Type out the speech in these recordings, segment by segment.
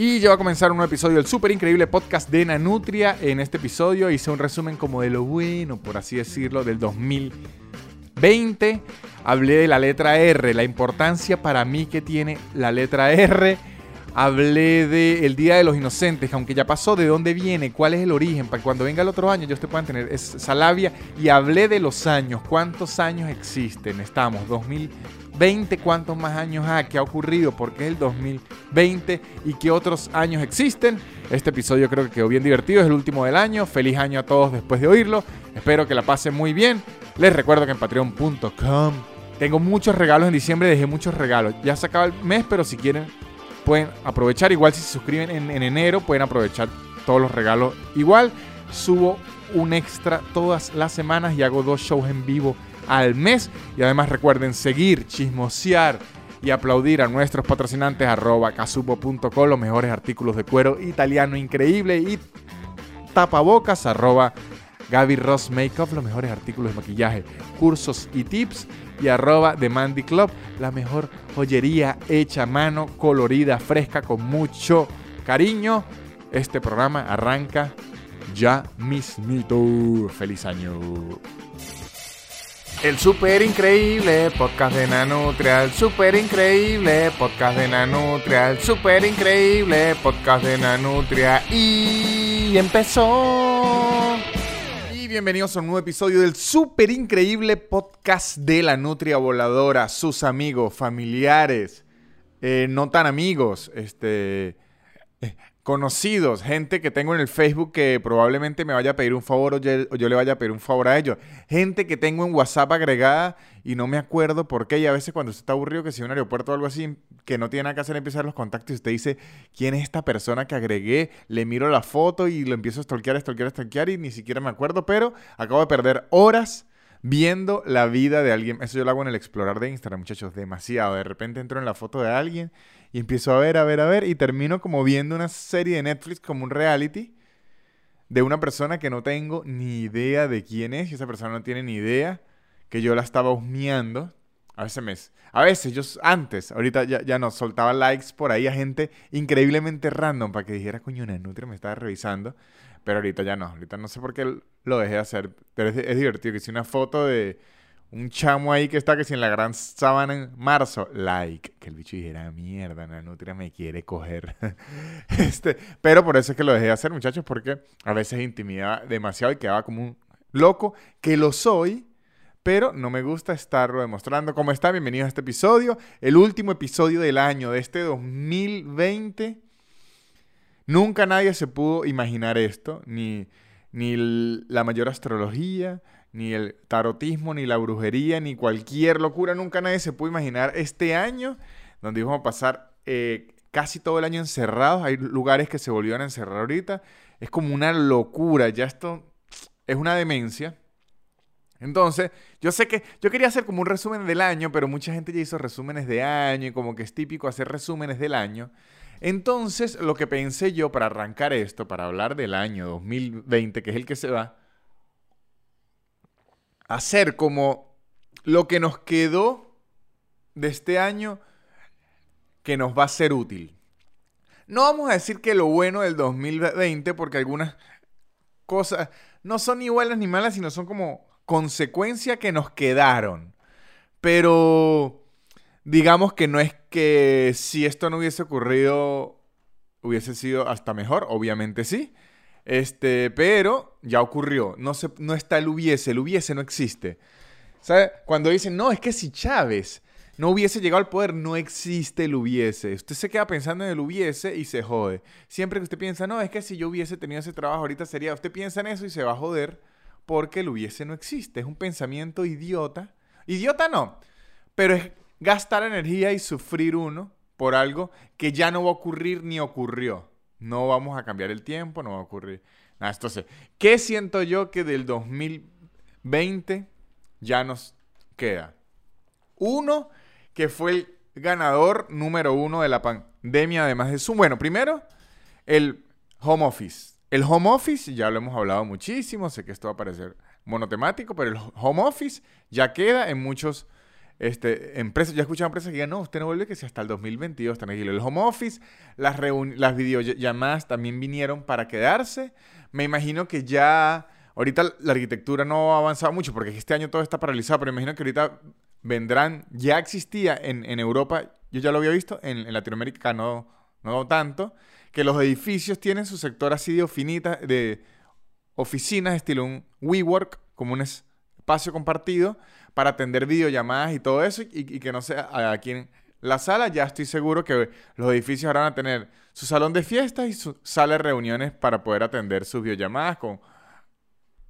Y ya a comenzar un nuevo episodio del súper increíble podcast de Nanutria. En este episodio hice un resumen como de lo bueno, por así decirlo, del 2020. Hablé de la letra R, la importancia para mí que tiene la letra R. Hablé de el Día de los Inocentes, aunque ya pasó, de dónde viene, cuál es el origen, para que cuando venga el otro año ellos te puedan tener esa labia. Y hablé de los años, cuántos años existen. Estamos, 2020 20 cuántos más años ha, qué ha ocurrido, por qué es el 2020 y qué otros años existen. Este episodio creo que quedó bien divertido, es el último del año. Feliz año a todos después de oírlo. Espero que la pasen muy bien. Les recuerdo que en patreon.com tengo muchos regalos en diciembre, dejé muchos regalos. Ya se acaba el mes, pero si quieren pueden aprovechar. Igual si se suscriben en, en enero, pueden aprovechar todos los regalos. Igual subo un extra todas las semanas y hago dos shows en vivo al mes. Y además recuerden seguir, chismosear y aplaudir a nuestros patrocinantes arroba casupo.com, los mejores artículos de cuero italiano increíble y tapabocas arroba Gaby Ross Makeup, los mejores artículos de maquillaje, cursos y tips y arroba The Mandy Club, la mejor joyería hecha a mano, colorida, fresca, con mucho cariño. Este programa arranca ya mismito. Feliz año. El super increíble podcast de Nanutria, el super increíble podcast de Nanutria, el super increíble podcast de Nanutria y empezó. Y bienvenidos a un nuevo episodio del super increíble podcast de la Nutria Voladora, sus amigos, familiares, eh, no tan amigos, este, eh, conocidos, gente que tengo en el Facebook que probablemente me vaya a pedir un favor o yo, le vaya a pedir un favor a ellos. Gente que tengo en WhatsApp agregada y no me acuerdo por qué. Y a veces cuando usted está aburrido, que si un aeropuerto o algo así, que no tiene nada que hacer, empezar los contactos y usted dice, ¿quién es esta persona que agregué? Le miro la foto y lo empiezo a stalkear, stalkear, stalkear y ni siquiera me acuerdo, pero acabo de perder horas viendo la vida de alguien. Eso yo lo hago en el explorar de Instagram, muchachos, demasiado. De repente entro en la foto de alguien y empiezo a ver, a ver, a ver, y termino como viendo una serie de Netflix como un reality de una persona que no tengo ni idea de quién es, y esa persona no tiene ni idea que yo la estaba husmeando. A veces me... A veces, yo antes, ahorita ya, ya no, soltaba likes por ahí a gente increíblemente random para que dijera, coño, una nutria me estaba revisando. Pero ahorita ya no, ahorita no sé por qué lo dejé de hacer. Pero es, es divertido que si una foto de un chamo ahí que está que si en la gran sábana en marzo, like, que el bicho dijera, mierda, la nutria me quiere coger. este, pero por eso es que lo dejé de hacer, muchachos, porque a veces intimidaba demasiado y quedaba como un loco, que lo soy, pero no me gusta estarlo demostrando. ¿Cómo está? Bienvenidos a este episodio, el último episodio del año, de este 2020. Nunca nadie se pudo imaginar esto, ni, ni la mayor astrología, ni el tarotismo, ni la brujería, ni cualquier locura. Nunca nadie se pudo imaginar este año donde íbamos a pasar eh, casi todo el año encerrados. Hay lugares que se volvieron a encerrar ahorita. Es como una locura. Ya esto es una demencia. Entonces, yo sé que yo quería hacer como un resumen del año, pero mucha gente ya hizo resúmenes de año y como que es típico hacer resúmenes del año. Entonces, lo que pensé yo para arrancar esto, para hablar del año 2020, que es el que se va, hacer como lo que nos quedó de este año que nos va a ser útil. No vamos a decir que lo bueno del 2020, porque algunas cosas no son ni buenas ni malas, sino son como consecuencia que nos quedaron. Pero digamos que no es que si esto no hubiese ocurrido hubiese sido hasta mejor, obviamente sí. Este, pero ya ocurrió. No, se, no está el hubiese, el hubiese no existe. ¿Sabe? Cuando dicen, no, es que si Chávez no hubiese llegado al poder, no existe el hubiese. Usted se queda pensando en el hubiese y se jode. Siempre que usted piensa, no, es que si yo hubiese tenido ese trabajo ahorita sería, usted piensa en eso y se va a joder porque el hubiese no existe. Es un pensamiento idiota. Idiota no, pero es gastar energía y sufrir uno por algo que ya no va a ocurrir ni ocurrió. No vamos a cambiar el tiempo, no va a ocurrir nada. Entonces, ¿qué siento yo que del 2020 ya nos queda? Uno, que fue el ganador número uno de la pandemia, además de su... Bueno, primero, el home office. El home office, ya lo hemos hablado muchísimo, sé que esto va a parecer monotemático, pero el home office ya queda en muchos este, empresas, yo he escuchado empresas que digan, no, usted no vuelve que si hasta el 2022 tranquilo. El home office, las, las videollamadas también vinieron para quedarse. Me imagino que ya, ahorita la arquitectura no ha avanzado mucho porque este año todo está paralizado, pero me imagino que ahorita vendrán, ya existía en, en Europa, yo ya lo había visto, en, en Latinoamérica no, no tanto, que los edificios tienen su sector así de, de oficinas, estilo un WeWork, como un espacio compartido, para atender videollamadas y todo eso, y, que no sea aquí en la sala, ya estoy seguro que los edificios ahora van a tener su salón de fiestas y su sala de reuniones para poder atender sus videollamadas con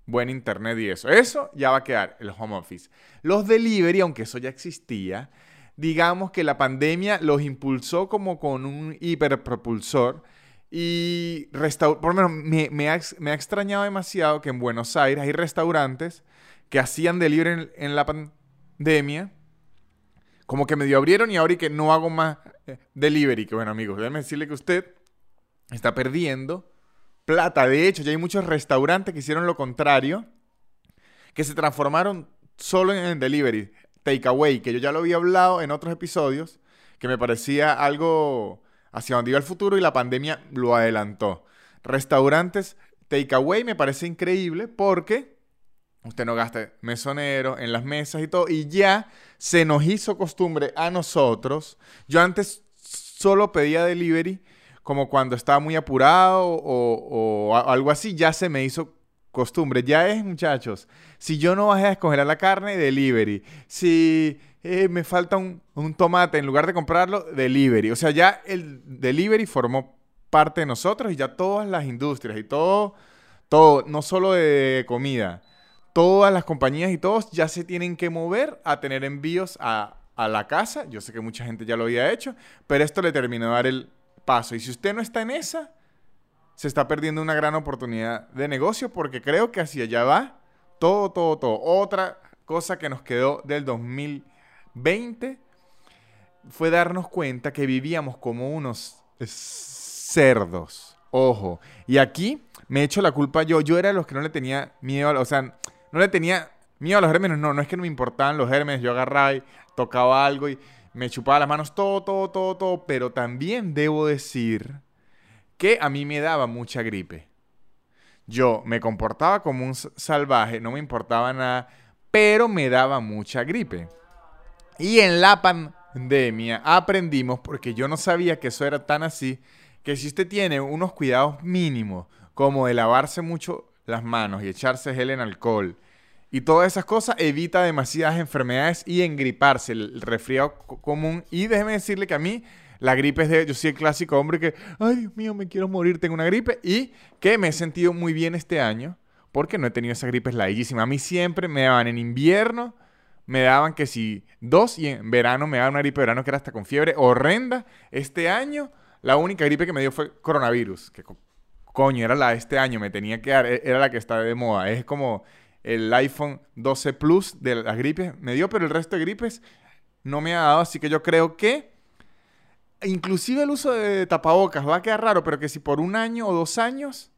buen internet y eso. Eso ya va a quedar el home office. Los delivery, aunque eso ya existía, digamos que la pandemia los impulsó como con un hiperpropulsor y por lo menos me, me, ha, me, ha, extrañado demasiado que en Buenos Aires hay restaurantes que hacían delivery en, en la pandemia, como que medio abrieron y ahora y que no hago más eh, delivery. Que bueno, amigos, déjeme decirle que usted está perdiendo plata. De hecho, ya hay muchos restaurantes que hicieron lo contrario, que se transformaron solo en delivery, takeaway, que yo ya lo había hablado en otros episodios, que me parecía algo hacia donde iba el futuro y la pandemia lo adelantó. Restaurantes takeaway me parece increíble porque usted no gasta mesonero en las mesas y todo, y ya se nos hizo costumbre a nosotros. Yo antes solo pedía delivery como cuando estaba muy apurado o, algo así, ya se me hizo costumbre. Ya es, muchachos, si yo no bajé a escoger la carne, delivery. Si eh, me falta un, un, tomate, en lugar de comprarlo, delivery. O sea, ya el delivery formó parte de nosotros y ya todas las industrias y todo, todo, no solo de comida, todas las compañías y todos ya se tienen que mover a tener envíos a, la casa. Yo sé que mucha gente ya lo había hecho, pero esto le terminó de dar el paso. Y si usted no está en esa, se está perdiendo una gran oportunidad de negocio porque creo que hacia allá va todo, todo, todo. Otra cosa que nos quedó del 2020 fue darnos cuenta que vivíamos como unos cerdos. Ojo. Y aquí me echo la culpa yo. Yo era de los que no le tenía miedo. O sea, no le tenía miedo a los gérmenes, no, no es que no me importaban los gérmenes, yo agarraba y tocaba algo y me chupaba las manos, todo, todo, todo, todo, pero también debo decir que a mí me daba mucha gripe. Yo me comportaba como un salvaje, no me importaba nada, pero me daba mucha gripe. Y en la pandemia aprendimos, porque yo no sabía que eso era tan así, que si usted tiene unos cuidados mínimos, como de lavarse mucho las manos y echarse gel en alcohol y todas esas cosas evita demasiadas enfermedades y engriparse, el resfriado común. Y déjeme decirle que a mí la gripe es de... Yo soy el clásico hombre que, ay Dios mío, me quiero morir, tengo una gripe. Y que me he sentido muy bien este año porque no he tenido esa gripe laísima. A mí siempre me daban en invierno, me daban que si dos y en verano me daban una gripe de verano que era hasta con fiebre horrenda. Este año la única gripe que me dio fue coronavirus, que coño, era la de este año, me tenía que dar, e-, era la que está de moda. Es como el iPhone 12 Plus de las gripes me dio, pero el resto de gripes no me ha dado, así que yo creo que inclusive el uso de tapabocas va a quedar raro, pero que si por un año o dos años,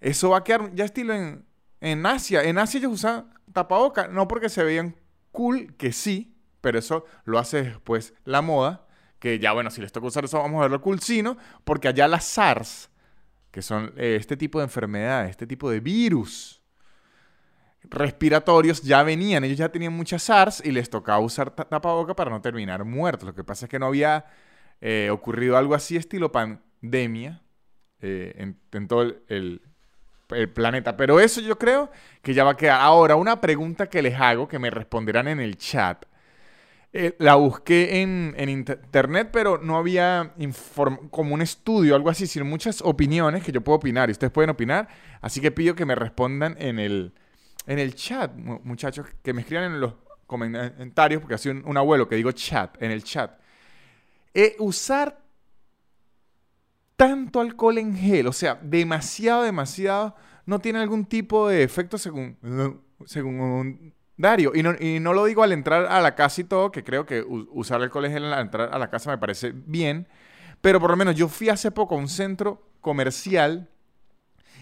eso va a quedar ya estilo en, en Asia. En Asia ellos usan tapabocas, no porque se veían cool, que sí, pero eso lo hace después la moda, que ya bueno, si les toca usar eso vamos a verlo cool, sino porque allá las SARS que son eh, este tipo de enfermedades, este tipo de virus respiratorios, ya venían, ellos ya tenían muchas SARS y les tocaba usar tapaboca para no terminar muertos. Lo que pasa es que no había eh, ocurrido algo así estilo pandemia eh, en, todo el, el planeta. Pero eso yo creo que ya va a quedar. Ahora, una pregunta que les hago, que me responderán en el chat. Eh, la busqué en, internet, pero no había como un estudio, algo así, sino muchas opiniones que yo puedo opinar y ustedes pueden opinar. Así que pido que me respondan en el, en el chat, muchachos, que me escriban en los comentarios, porque así un, un abuelo que digo chat, en el chat. Eh, usar tanto alcohol en gel, o sea, demasiado, demasiado, no tiene algún tipo de efecto según, según Dario, y no, y no, lo digo al entrar a la casa y todo, que creo que usar el colegio al entrar a la casa me parece bien, pero por lo menos yo fui hace poco a un centro comercial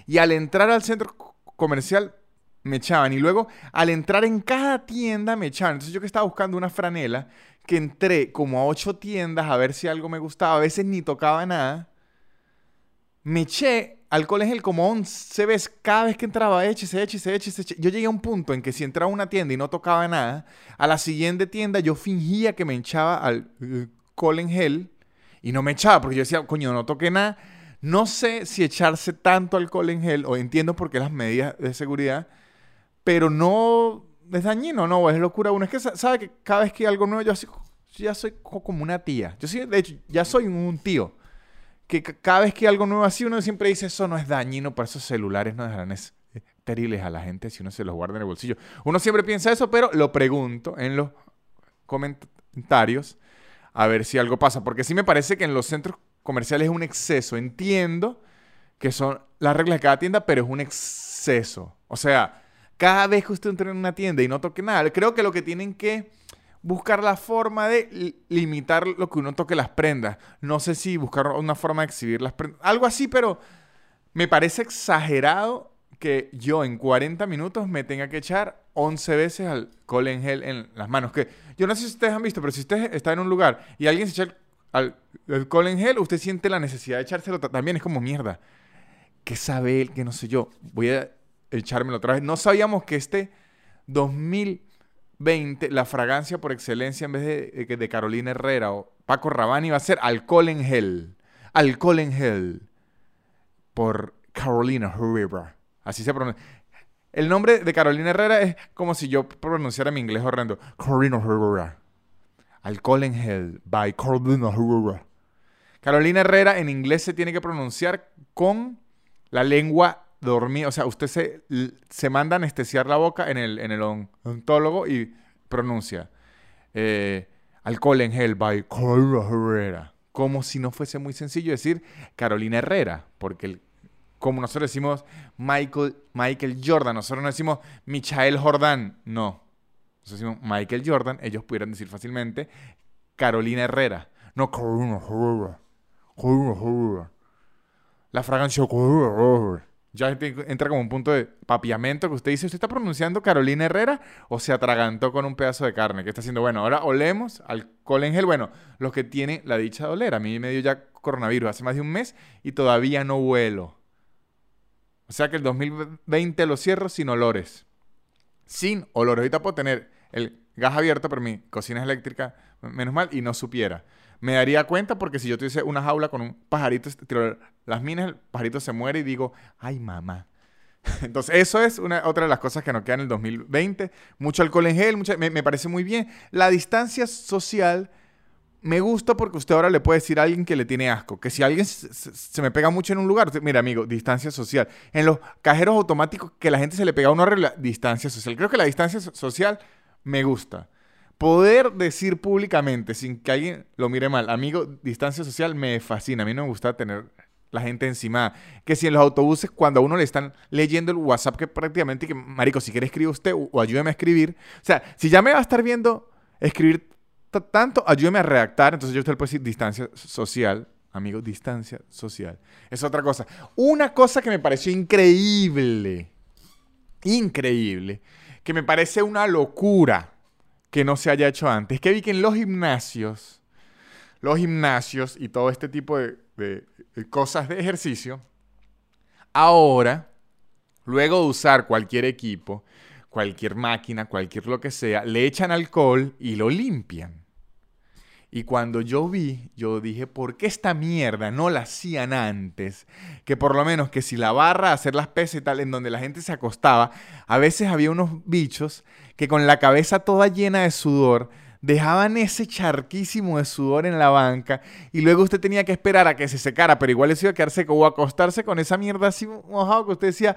y al entrar al centro comercial me echaban. Y luego, al entrar en cada tienda, me echaban. Entonces, yo que estaba buscando una franela, que entré como a ocho tiendas a ver si algo me gustaba, a veces ni tocaba nada, me eché alcohol en gel como 11 veces, cada vez que entraba, échese, échese, échese, échese. Yo llegué a un punto en que si entraba a una tienda y no tocaba nada, a la siguiente tienda yo fingía que me echaba alcohol en gel y no me echaba, porque yo decía, coño, no toqué nada. No sé si echarse tanto alcohol en gel, o entiendo por qué las medidas de seguridad, pero no es dañino, no, es locura. Uno es que sabe que cada vez que hay algo nuevo, yo, así, ya soy como una tía. Yo sí, de hecho, ya soy un tío. Que cada vez que algo nuevo así, uno siempre dice, eso no es dañino, para esos celulares no dejarán estériles a la gente si uno se los guarda en el bolsillo. Uno siempre piensa eso, pero lo pregunto en los comentarios a ver si algo pasa. Porque sí me parece que en los centros comerciales es un exceso. Entiendo que son las reglas de cada tienda, pero es un exceso. O sea, cada vez que usted entra en una tienda y no toque nada, creo que lo que tienen que buscar la forma de limitar lo que uno toque las prendas. No sé si buscar una forma de exhibir las prendas. Algo así, pero me parece exagerado que yo en 40 minutos me tenga que echar 11 veces alcohol en gel en las manos. Que yo no sé si ustedes han visto, pero si usted está en un lugar y alguien se echa al, alcohol en gel, usted siente la necesidad de echárselo también. Es como mierda. ¿Qué sabe él? Que no sé yo. Voy a echármelo otra vez. No sabíamos que este 2020, la fragancia por excelencia en vez de, de Carolina Herrera o Paco Rabanne iba a ser alcohol en gel. Alcohol en gel. Por Carolina Herrera. Así se pronuncia. El nombre de Carolina Herrera es como si yo pronunciara mi inglés horrendo. Carolina Herrera. Alcohol en gel. By Carolina Herrera. Carolina Herrera en inglés se tiene que pronunciar con la lengua o sea, usted se, se manda a anestesiar la boca en el, en el ontólogo y pronuncia eh, alcohol en gel by Carolina Herrera. Como si no fuese muy sencillo decir Carolina Herrera, porque como nosotros decimos Michael, Michael Jordan, nosotros no decimos Michael Jordan, no. Nosotros decimos Michael Jordan, ellos pudieran decir fácilmente Carolina Herrera, no Carolina Herrera. Carolina Herrera. La fragancia Carolina ya entra como un punto de papiamento que usted dice, ¿usted está pronunciando Carolina Herrera o se atragantó con un pedazo de carne? ¿Qué está haciendo? Bueno, ahora olemos alcohol en gel. Bueno, los que tiene la dicha de oler. A mí me dio ya coronavirus hace más de un mes y todavía no huelo. O sea que el 2020 lo cierro sin olores. Sin olores. Ahorita puedo tener el gas abierto, pero mi cocina es eléctrica, menos mal, y no supiera me daría cuenta porque si yo tuviese una jaula con un pajarito, tiro las minas, el pajarito se muere y digo, ay mamá. Entonces, eso es una, otra de las cosas que nos queda en el 2020. Mucho alcohol en gel, me, parece muy bien. La distancia social me gusta porque usted ahora le puede decir a alguien que le tiene asco. Que si alguien se, me pega mucho en un lugar, mira, amigo, distancia social. En los cajeros automáticos que la gente se le pega a una distancia social. Creo que la distancia social me gusta poder decir públicamente, sin que alguien lo mire mal, amigo, distancia social me fascina. A mí no me gusta tener la gente encima. Que si en los autobuses, cuando a uno le están leyendo el WhatsApp, que prácticamente, marico, si quiere escribir usted o, ayúdeme a escribir. O sea, si ya me va a estar viendo escribir tanto, ayúdeme a redactar. Entonces yo usted le puedo decir distancia social. Amigo, distancia social. Es otra cosa. Una cosa que me pareció increíble. Increíble. Que me parece una locura que no se haya hecho antes. Que vi que en los gimnasios, los gimnasios y todo este tipo de, cosas de ejercicio, ahora, luego de usar cualquier equipo, cualquier máquina, cualquier lo que sea, le echan alcohol y lo limpian. Y cuando yo vi, yo dije, ¿por qué esta mierda no la hacían antes? Que por lo menos que si la barra, hacer las pesas y tal, en donde la gente se acostaba, a veces había unos bichos que con la cabeza toda llena de sudor, dejaban ese charquísimo de sudor en la banca y luego usted tenía que esperar a que se secara, pero igual se iba a quedar seco o acostarse con esa mierda así mojado que usted decía,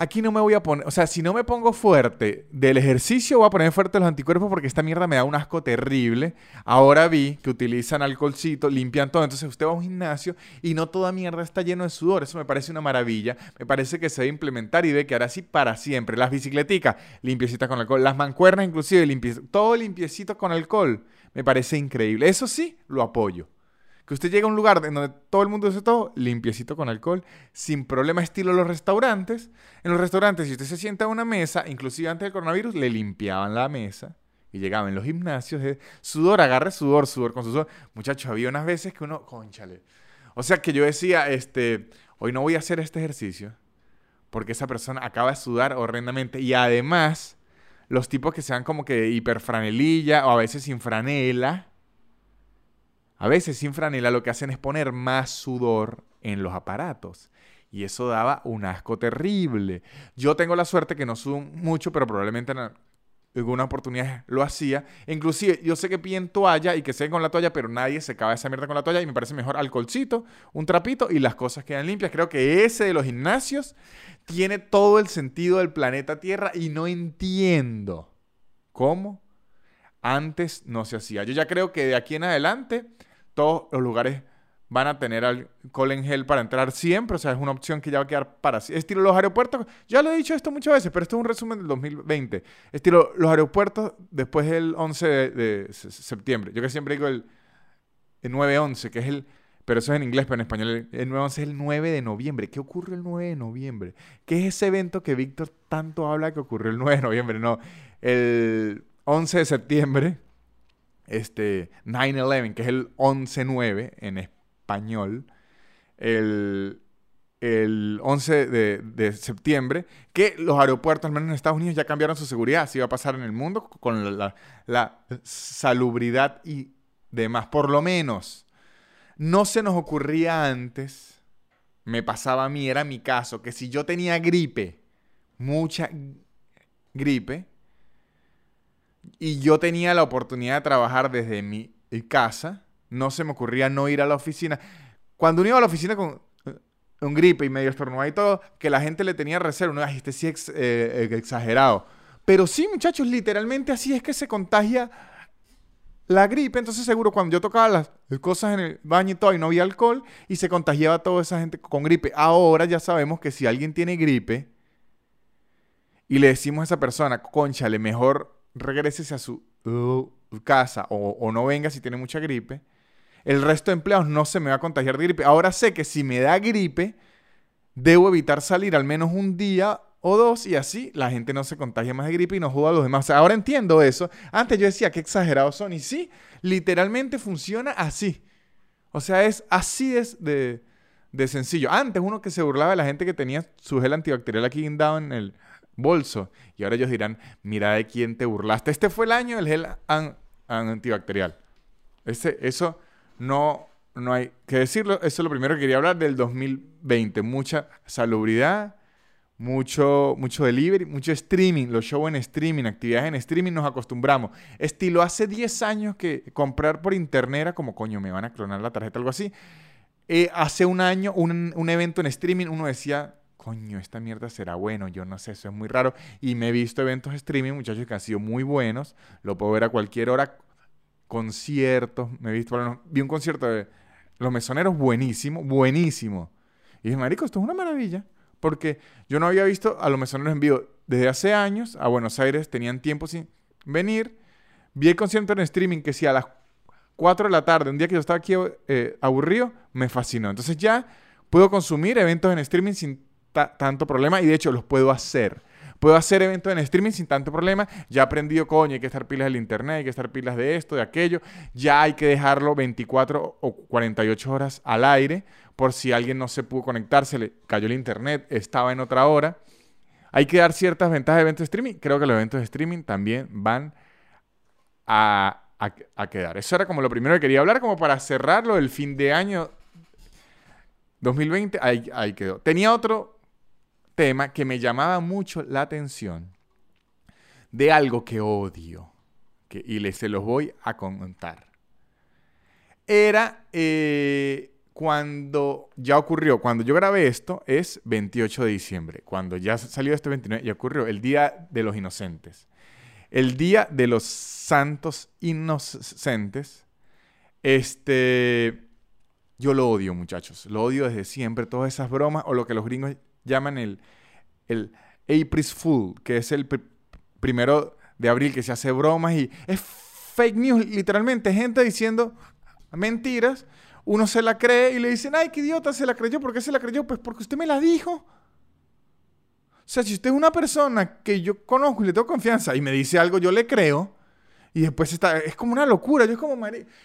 aquí no me voy a poner, o sea, si no me pongo fuerte del ejercicio, voy a poner fuerte los anticuerpos porque esta mierda me da un asco terrible. Ahora vi que utilizan alcoholcito, limpian todo, entonces usted va a un gimnasio y no toda mierda está lleno de sudor, eso me parece una maravilla, me parece que se debe implementar y debe quedar así para siempre. Las bicicleticas, limpiecitas con alcohol, las mancuernas inclusive, todo limpiecito con alcohol, me parece increíble. Eso sí, lo apoyo Que usted llega a un lugar en donde todo el mundo hace todo limpiecito con alcohol, sin problema, estilo los restaurantes. En los restaurantes, si usted se sienta a una mesa, inclusive antes del coronavirus, le limpiaban la mesa. Y llegaban en los gimnasios, de sudor, agarre sudor, sudor con sudor. Muchachos, había unas veces que uno, conchale. O sea que yo decía, este, hoy no voy a hacer este ejercicio porque esa persona acaba de sudar horrendamente. Y además, los tipos que sean como que hiperfranelilla o a veces sin franela, a veces sin franela lo que hacen es poner más sudor en los aparatos. Y eso daba un asco terrible. Yo tengo la suerte que no sudo mucho, pero probablemente alguna oportunidad lo hacía. Inclusive, yo sé que piden toalla y que se con la toalla, pero nadie se acaba esa mierda con la toalla y me parece mejor alcoholcito, un trapito y las cosas quedan limpias. Creo que ese de los gimnasios tiene todo el sentido del planeta Tierra y no entiendo cómo antes no se hacía. Yo ya creo que de aquí en adelante todos los lugares van a tener alcohol en gel para entrar siempre, o sea, es una opción que ya va a quedar para Estilo los aeropuertos, ya lo he dicho esto muchas veces, pero esto es un resumen del 2020. Estilo los aeropuertos después del 11 de, septiembre. Yo que siempre digo el, el 9-11, que es el pero eso es en inglés, pero en español el 9 es el 9 de noviembre. ¿Qué ocurre el 9 de noviembre? ¿Qué es ese evento que Víctor tanto habla que ocurrió el 9 de noviembre? No, el 11 de septiembre, este 9-11, que es el 11-9 en español, el, el 11 de, septiembre, que los aeropuertos, al menos en Estados Unidos, ya cambiaron su seguridad. Así va a pasar en el mundo con la, la salubridad y demás. Por lo menos no se nos ocurría antes, me pasaba a mí, era mi caso, que si yo tenía gripe, mucha gripe, y yo tenía la oportunidad de trabajar desde mi casa, no se me ocurría no ir a la oficina. Cuando uno iba a la oficina con eh, un gripe y medio estornudado y todo, que la gente le tenía reserva, uno, ay, este sí es eh, exagerado. Pero sí, muchachos, literalmente así es que se contagia la gripe, entonces seguro cuando yo tocaba las cosas en el baño y todo y no había alcohol y se contagiaba toda esa gente con gripe. Ahora ya sabemos que si alguien tiene gripe y le decimos a esa persona, conchale, mejor regresese a su uh, casa o, o no venga si tiene mucha gripe, el resto de empleados no se me va a contagiar de gripe. Ahora sé que si me da gripe, debo evitar salir al menos un día o dos y así la gente no se contagia más de gripe y no joda a los demás. ahora entiendo eso. Antes yo decía que exagerados son y sí, literalmente funciona así. O sea, es así de, de, sencillo. Antes uno que se burlaba de la gente que tenía su gel antibacterial aquí guindado en el bolso y ahora ellos dirán, mira de quién te burlaste. Este fue el año del gel antibacterial. Ese, eso no, no hay que decirlo. Eso es lo primero que quería hablar del 2020. Mucha salubridad mucho, mucho delivery, mucho streaming, los shows en streaming, actividades en streaming, nos acostumbramos. Estilo, hace 10 años que comprar por internet era como, coño, me van a clonar la tarjeta, algo así. Eh, hace un año, un, un, evento en streaming, uno decía, coño, esta mierda será bueno, yo no sé, eso es muy raro. Y me he visto eventos streaming, muchachos, que han sido muy buenos, lo puedo ver a cualquier hora, conciertos, me he visto, vi un concierto de Los Mesoneros buenísimo, buenísimo. Y dije, marico, esto es una maravilla porque yo no había visto a los mesoneros en vivo desde hace años. A Buenos Aires tenían tiempo sin venir. Vi el concierto en streaming que si a las 4 de la tarde, un día que yo estaba aquí eh, aburrido, me fascinó. Entonces ya puedo consumir eventos en streaming sin tanto problema y de hecho los puedo hacer. Puedo hacer eventos en streaming sin tanto problema. Ya he aprendido, coño, hay que estar pilas del internet, hay que estar pilas de esto, de aquello. Ya hay que dejarlo 24 o 48 horas al aire por si alguien no se pudo conectar, se le cayó el internet, estaba en otra hora. Hay que dar ciertas ventajas de eventos de streaming. Creo que los eventos de streaming también van a, quedar. Eso era como lo primero que quería hablar, como para cerrarlo el fin de año 2020. Ahí, ahí quedó. Tenía otro tema que me llamaba mucho la atención de algo que odio y les se los voy a contar. Era eh, cuando ya ocurrió, cuando yo grabé esto es 28 de diciembre, cuando ya salió este 29, ya ocurrió el Día de los Inocentes. El Día de los Santos Inocentes, este, yo lo odio muchachos, lo odio desde siempre, todas esas bromas o lo que los gringos llaman el, el April Fool, que es el primero de abril que se hace bromas y es fake news, literalmente, gente diciendo mentiras uno se la cree y le dicen, ay, qué idiota se la creyó. ¿Por qué se la creyó? Pues porque usted me la dijo. O sea, si usted es una persona que yo conozco y le tengo confianza y me dice algo, yo le creo. Y después está, es como una locura, yo es como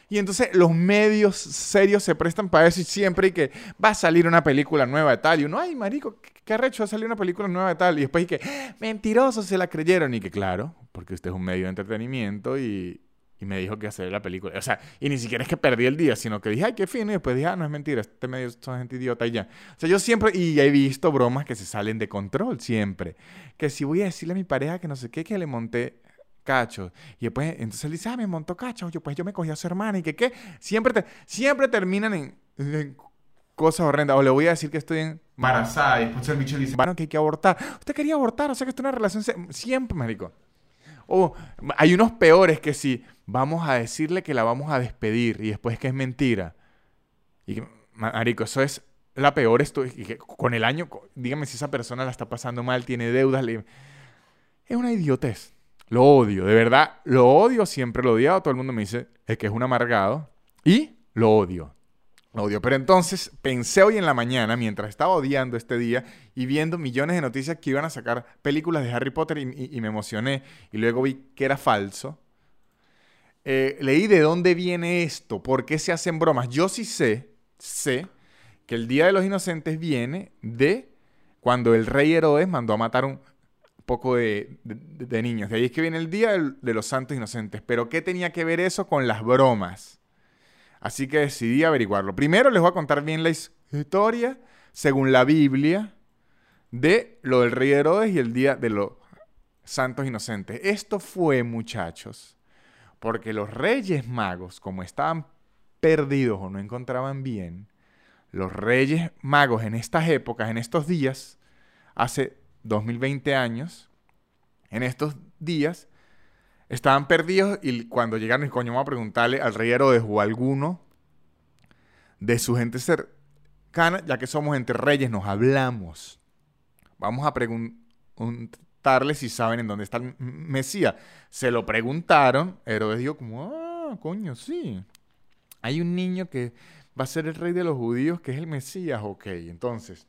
Y entonces los medios serios se prestan para eso y siempre hay que va a salir una película nueva de tal. Y uno, ay, marico, qué arrecho, va a salir una película nueva de tal. Y después hay que, mentiroso, se la creyeron. Y que claro, porque usted es un medio de entretenimiento y, y me dijo que hacer la película. O sea, y ni siquiera es que perdí el día, sino que dije, ay, qué fino. Y después dije, ah, no es mentira, este medio son gente idiota y ya. O sea, yo siempre, y he visto bromas que se salen de control siempre. Que si voy a decirle a mi pareja que no sé qué, que le monté cacho. Y después, entonces él dice, ah, me montó cacho. Yo, pues yo me cogí a su hermana y que qué. Siempre, te, siempre terminan en, cosas horrendas. O le voy a decir que estoy embarazada. Y después el bicho dice, bueno, que hay que abortar. Usted quería abortar, o sea que esto es una relación. Siempre, marico. O hay unos peores que si vamos a decirle que la vamos a despedir y después que es mentira. Y marico, eso es la peor. Esto, y que con el año, dígame si esa persona la está pasando mal, tiene deudas. Es una idiotez. Lo odio, de verdad, lo odio, siempre lo he odiado. Todo el mundo me dice es que es un amargado. Y lo odio. Lo odio. Pero entonces pensé hoy en la mañana, mientras estaba odiando este día y viendo millones de noticias que iban a sacar películas de Harry Potter y, me emocioné. Y luego vi que era falso. Eh, leí de dónde viene esto, por qué se hacen bromas. Yo sí sé, sé que el Día de los Inocentes viene de cuando el rey Herodes mandó a matar un, poco de, niños. De ahí es que viene el Día de los Santos Inocentes. Pero ¿qué tenía que ver eso con las bromas? Así que decidí averiguarlo. Primero les voy a contar bien la historia, según la Biblia, de lo del rey Herodes y el Día de los Santos Inocentes. Esto fue, muchachos, porque los reyes magos, como estaban perdidos o no encontraban bien, los reyes magos en estas épocas, en estos días, hace 2020 años, en estos días, estaban perdidos y cuando llegaron, y coño, vamos a preguntarle al rey Herodes o a alguno de su gente cercana, ya que somos entre reyes, nos hablamos. Vamos a preguntarle si saben en dónde está el Mesías. Se lo preguntaron, Herodes dijo como, ah, coño, sí. Hay un niño que va a ser el rey de los judíos, que es el Mesías, ok. Entonces,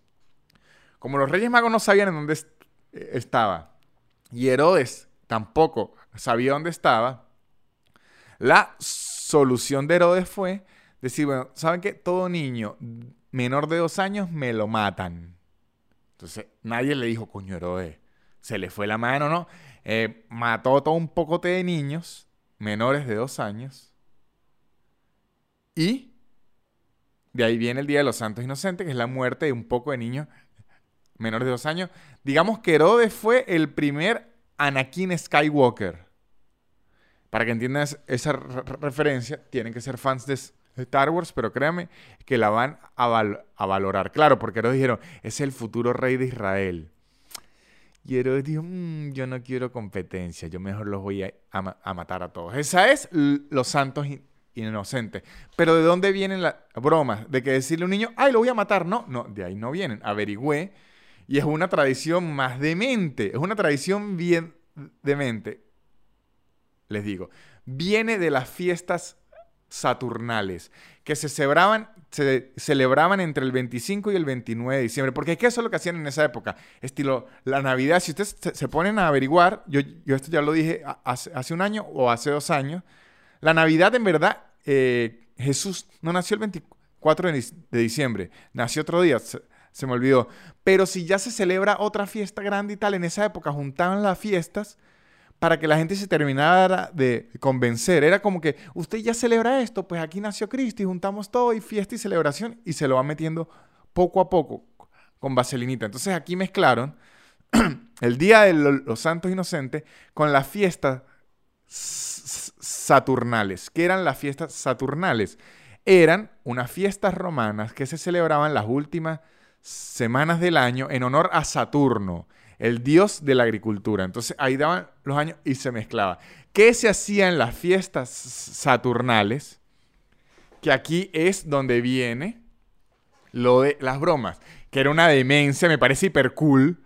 como los reyes magos no sabían en dónde eh, estaba y Herodes tampoco sabía dónde estaba, la solución de Herodes fue decir, bueno, ¿saben qué? Todo niño menor de dos años me lo matan. Entonces nadie le dijo, coño Herodes, se le fue la mano, ¿no? Eh, mató todo un pocote de niños menores de dos años. Y de ahí viene el Día de los Santos Inocentes, que es la muerte de un poco de niños menor de dos años. Digamos que Herodes fue el primer Anakin Skywalker. Para que entiendan esa referencia, tienen que ser fans de Star Wars, pero créanme que la van a, valorar. Claro, porque Herodes dijeron, es el futuro rey de Israel. Y Herodes dijo, mm, yo no quiero competencia, yo mejor los voy a, matar a todos. Esa es los santos inocentes. Pero ¿de dónde vienen las bromas? De que decirle a un niño, ay, lo voy a matar. No, no, de ahí no vienen. Averigüé y es una tradición más demente, es una tradición bien demente. Les digo, viene de las fiestas saturnales que se celebraban, entre el 25 y el 29 de diciembre, porque es que eso es lo que hacían en esa época, estilo la Navidad, si ustedes se ponen a averiguar, yo, yo esto ya lo dije hace, un año o hace dos años, la Navidad en verdad, eh, Jesús no nació el 24 de diciembre, nació otro día, se me olvidó. Pero si ya se celebra otra fiesta grande y tal, en esa época juntaban las fiestas para que la gente se terminara de convencer. Era como que usted ya celebra esto, pues aquí nació Cristo y juntamos todo y fiesta y celebración y se lo va metiendo poco a poco con vaselinita. Entonces aquí mezclaron el Día de los Santos Inocentes con las fiestas saturnales. ¿Qué eran las fiestas saturnales? Eran unas fiestas romanas que se celebraban las últimas semanas del año en honor a Saturno, el dios de la agricultura. Entonces ahí daban los años y se mezclaba. ¿Qué se hacía en las fiestas saturnales? Que aquí es donde viene lo de las bromas, que era una demencia, me parece hiper cool,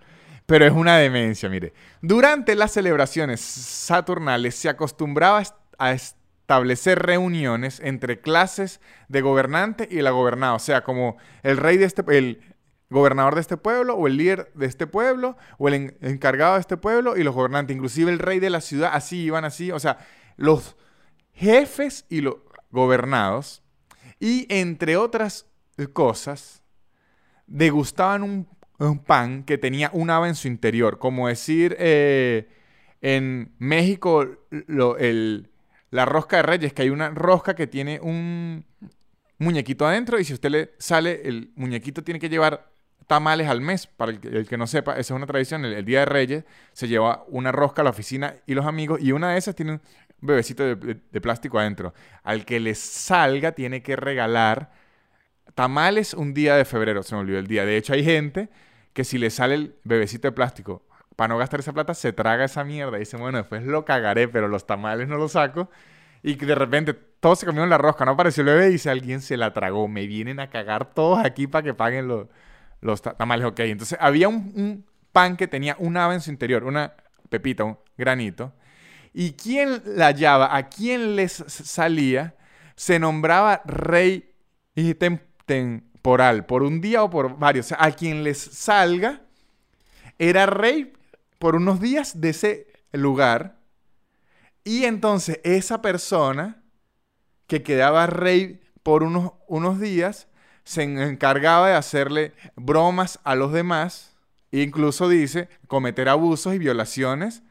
pero es una demencia, mire. Durante las celebraciones saturnales se acostumbraba a establecer reuniones entre clases de gobernante y la gobernada. O sea, como el rey de este, el gobernador de este pueblo, o el líder de este pueblo, o el encargado de este pueblo, y los gobernantes, inclusive el rey de la ciudad, así iban así. O sea, los jefes y los gobernados, y entre otras cosas, degustaban un, pan que tenía un ave en su interior. Como decir, eh, en México, la rosca de reyes, que hay una rosca que tiene un muñequito adentro y si usted le sale, el muñequito tiene que llevar tamales al mes. Para el que, no sepa, esa es una tradición. El, Día de Reyes se lleva una rosca a la oficina y los amigos y una de esas tiene un bebecito de, plástico adentro. Al que le salga tiene que regalar tamales un día de febrero. Se me olvidó el día. De hecho, hay gente que si le sale el bebecito de plástico para no gastar esa plata, se traga esa mierda y dice, bueno, después lo cagaré, pero los tamales no los saco. Y de repente todos se comieron la rosca, no apareció el bebé y dice, alguien se la tragó. Me vienen a cagar todos aquí para que paguen los, los tamales. Ok, entonces había un, pan que tenía un ave en su interior, una pepita, un granito. Y quien la hallaba, a quien les salía, se nombraba rey temporal, por un día o por varios. O sea, a quien les salga, era rey por unos días de ese lugar. Y entonces esa persona que quedaba rey por unos, unos días se encargaba de hacerle bromas a los demás e incluso dice cometer abusos y violaciones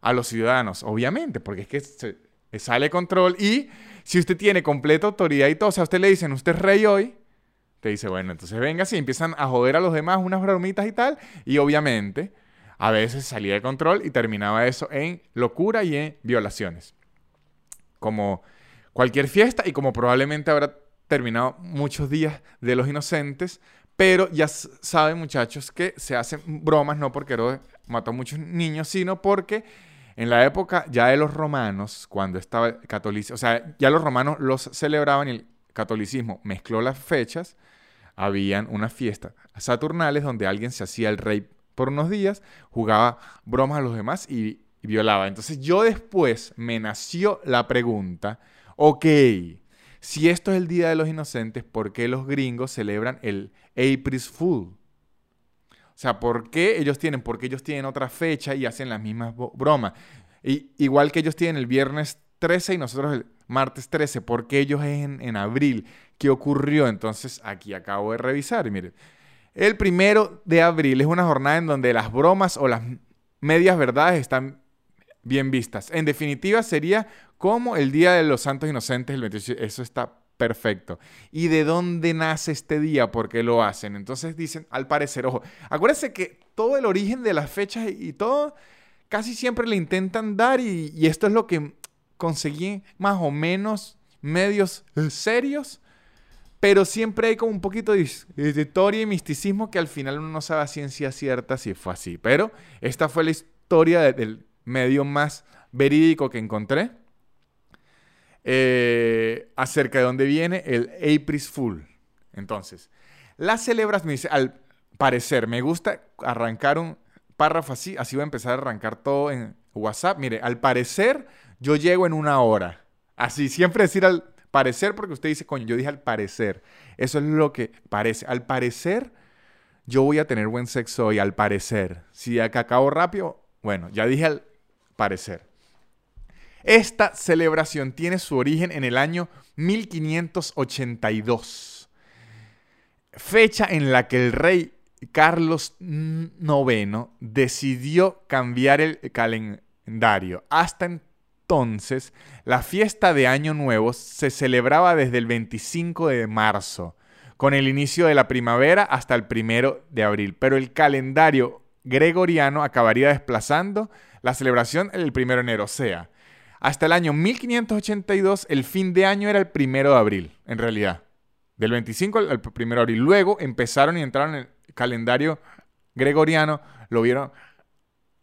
a los ciudadanos, obviamente, porque es que sale control y si usted tiene completa autoridad y todo, o sea, a usted le dicen, usted es rey hoy, te dice, bueno, entonces venga, si empiezan a joder a los demás unas bromitas y tal, y obviamente a veces salía de control y terminaba eso en locura y en violaciones. Como cualquier fiesta y como probablemente habrá terminado muchos días de los inocentes, pero ya saben muchachos que se hacen bromas no porque Herodes mató a muchos niños, sino porque en la época ya de los romanos, cuando estaba el catolicismo, o sea, ya los romanos los celebraban y el catolicismo mezcló las fechas, habían unas fiestas saturnales donde alguien se hacía el rey por unos días, jugaba bromas a los demás y, violaba. Entonces yo después me nació la pregunta, ok, si esto es el Día de los Inocentes, ¿por qué los gringos celebran el April Fool? O sea, ¿por qué ellos tienen? Porque ellos tienen otra fecha y hacen las mismas bromas. Y, igual que ellos tienen el viernes 13 y nosotros el martes 13, ¿por qué ellos es en, en abril? ¿Qué ocurrió? Entonces aquí acabo de revisar miren, el primero de abril es una jornada en donde las bromas o las medias verdades están bien vistas. En definitiva, sería como el Día de los Santos Inocentes, el 28. Eso está perfecto. ¿Y de dónde nace este día? ¿Por qué lo hacen? Entonces dicen, al parecer, ojo, acuérdense que todo el origen de las fechas y todo, casi siempre le intentan dar y, esto es lo que conseguí más o menos medios serios pero siempre hay como un poquito de historia y misticismo que al final uno no sabe a ciencia cierta si fue así. Pero esta fue la historia del medio más verídico que encontré eh, acerca de dónde viene el April Fool. Entonces, las celebras, me dice, al parecer, me gusta arrancar un párrafo así, así voy a empezar a arrancar todo en WhatsApp. Mire, al parecer, yo llego en una hora. Así, siempre decir al Parecer porque usted dice, coño, yo dije al parecer. Eso es lo que parece. Al parecer, yo voy a tener buen sexo hoy, al parecer. Si acá acabo rápido, bueno, ya dije al parecer. Esta celebración tiene su origen en el año 1582, fecha en la que el rey Carlos IX decidió cambiar el calendario. Hasta entonces la fiesta de Año Nuevo se celebraba desde el 25 de marzo, con el inicio de la primavera hasta el primero de abril, pero el calendario gregoriano acabaría desplazando la celebración el primero de enero, o sea, hasta el año 1582 el fin de año era el primero de abril, en realidad, del 25 al primero de abril. Luego empezaron y entraron en el calendario gregoriano, lo vieron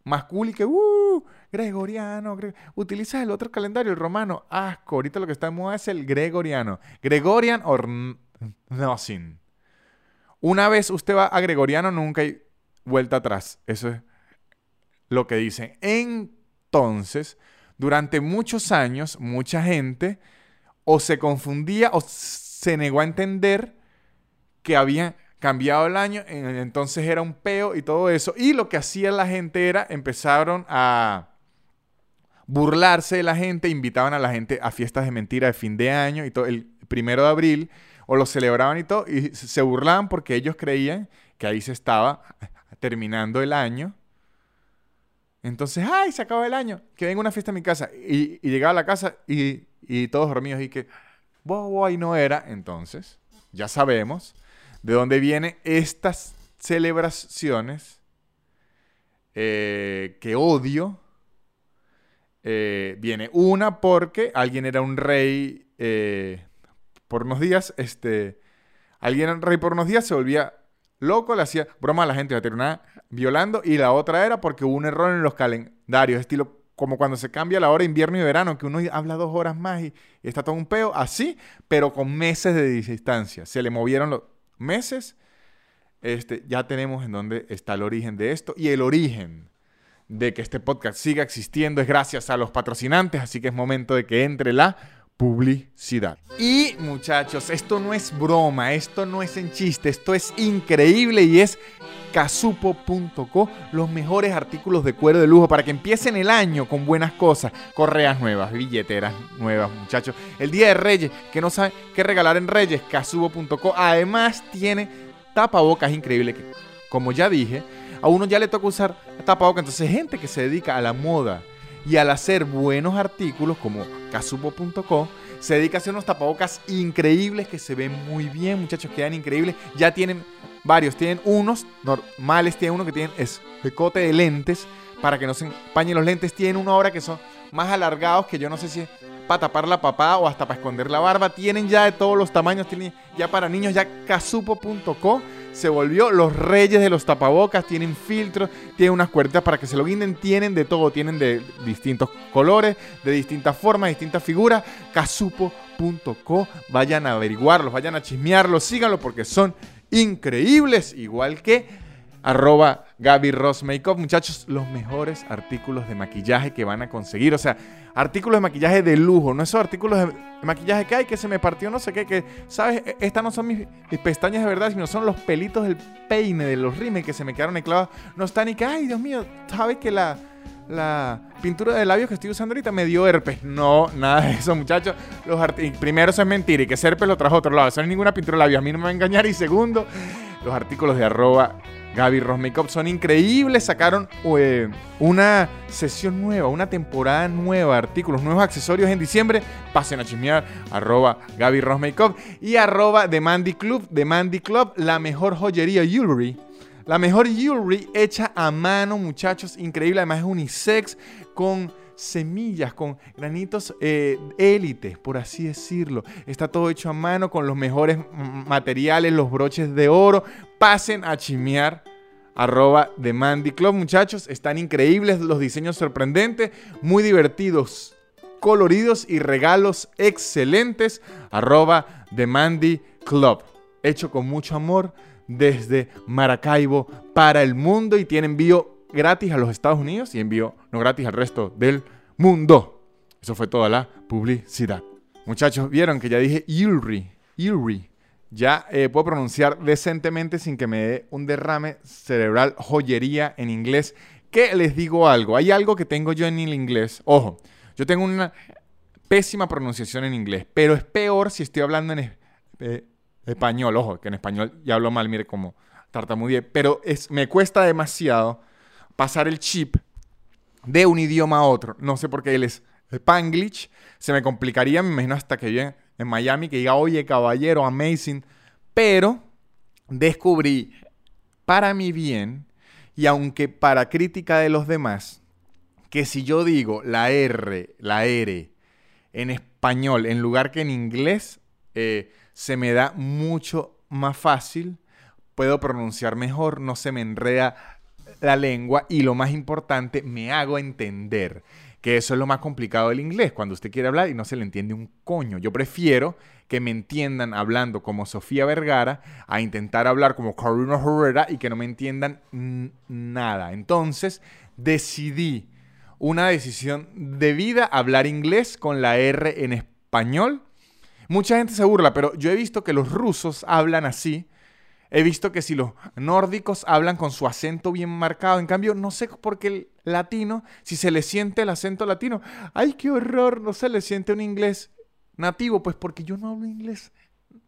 más cool y que, uh, gregoriano, utiliza el otro calendario, el romano, asco, ahorita lo que está de moda es el gregoriano, Gregorian or nothing. Una vez usted va a gregoriano, nunca hay vuelta atrás, eso es lo que dicen. Entonces, durante muchos años, mucha gente o se confundía o se negó a entender que habían cambiado el año, entonces era un peo y todo eso. Y lo que hacía la gente era, empezaron a burlarse de la gente, invitaban a la gente a fiestas de mentira de fin de año y todo, el primero de abril, o lo celebraban y todo, y se burlaban porque ellos creían que ahí se estaba terminando el año. Entonces, ¡ay! Se acaba el año. Que venga una fiesta en mi casa. Y, llegaba a la casa y, todos dormidos y que, wow, ahí no era. Entonces, ya sabemos de dónde vienen estas celebraciones eh, que odio eh, viene una porque alguien era un rey eh, por unos días, este, alguien era un rey por unos días, se volvía loco, le hacía broma a la gente, la terminaba violando, y la otra era porque hubo un error en los calendarios, estilo como cuando se cambia la hora invierno y verano, que uno habla dos horas más y, está todo un peo, así, pero con meses de distancia. Se le movieron los meses, este, ya tenemos en dónde está el origen de esto, y el origen de que este podcast siga existiendo es gracias a los patrocinantes, así que es momento de que entre la publicidad. Y muchachos, esto no es broma, esto no es en chiste, esto es increíble y es casupo.co, los mejores artículos de cuero de lujo para que empiecen el año con buenas cosas, correas nuevas, billeteras nuevas, muchachos. El Día de Reyes, que no saben qué regalar en Reyes, casupo.co. Además tiene tapabocas increíble que, como ya dije, a uno ya le toca usar tapabocas. Entonces, gente que se dedica a la moda y al hacer buenos artículos como casupo.co, se dedica a hacer unos tapabocas increíbles que se ven muy bien, muchachos, quedan increíbles. Ya tienen varios, tienen unos normales, tienen uno que tienen escote de lentes para que no se empañen los lentes. Tienen uno ahora que son más alargados que yo no sé si es para tapar la papá o hasta para esconder la barba. Tienen ya de todos los tamaños, tienen ya para niños, ya casupo.co se volvió los reyes de los tapabocas, tienen filtros, tienen unas cuerdas para que se lo guinden, tienen de todo, tienen de distintos colores, de distintas formas, distintas figuras. Casupo.co, vayan a averiguarlos, vayan a chismearlos, síganlo porque son increíbles, igual que arroba Gaby Ross Makeup. Muchachos, los mejores artículos de maquillaje que van a conseguir. O sea, artículos de maquillaje de lujo, no esos artículos de maquillaje que hay, que se me partió no sé qué, que, ¿sabes? E, estas no son mis, pestañas de verdad, sino son los pelitos del peine, de los rimes que se me quedaron clavados. No está ni que, ay, Dios mío, ¿sabes que la, la pintura de labios que estoy usando ahorita me dio herpes? No, nada de eso, muchachos. Los primero, eso es mentira y que ese herpes lo trajo otro lado. Eso no es ninguna pintura de labios, a mí no me va a engañar. Y segundo, los artículos de arroba Gaby Makeup son increíbles. Sacaron eh, una sesión nueva, una temporada nueva, artículos, nuevos accesorios en diciembre. Pasen a chismear, arroba Gaby y arroba The Mandy Club. The Mandy Club, la mejor joyería jewelry. La mejor jewelry hecha a mano, muchachos. Increíble. Además es unisex con semillas, con granitos eh, élites, por así decirlo. Está todo hecho a mano con los mejores materiales, los broches de oro. Pasen a chimear arroba Mandy Club, muchachos. Están increíbles los diseños sorprendentes, muy divertidos, coloridos y regalos excelentes. Arroba de Mandy Club. Hecho con mucho amor desde Maracaibo para el mundo y tiene envío gratis a los Estados Unidos y envío no gratis al resto del mundo. Eso fue toda la publicidad. Muchachos, vieron que ya dije Yuri, Yuri. Ya eh, puedo pronunciar decentemente sin que me dé un derrame cerebral, joyería en inglés. ¿Qué les digo algo? Hay algo que tengo yo en el inglés. Ojo, yo tengo una pésima pronunciación en inglés, pero es peor si estoy hablando en eh, español. Ojo, que en español ya hablo mal, mire cómo tartamudeé. Pero es, me cuesta demasiado pasar el chip de un idioma a otro. No sé por qué él es Spanglish. Se me complicaría, me imagino, hasta que viene en Miami, que diga, oye, caballero, amazing. Pero descubrí para mi bien, y aunque para crítica de los demás, que si yo digo la R, la R en español en lugar que en inglés, eh, se me da mucho más fácil, puedo pronunciar mejor, no se me enreda la lengua y lo más importante, me hago entender. Que eso es lo más complicado del inglés, cuando usted quiere hablar y no se le entiende un coño. Yo prefiero que me entiendan hablando como Sofía Vergara a intentar hablar como Carolina Herrera y que no me entiendan nada. Entonces decidí una decisión de vida hablar inglés con la R en español. Mucha gente se burla, pero yo he visto que los rusos hablan así. He visto que si los nórdicos hablan con su acento bien marcado, en cambio, no sé por qué el latino, si se le siente el acento latino, ¡ay, qué horror! No se le siente un inglés nativo, pues porque yo no hablo inglés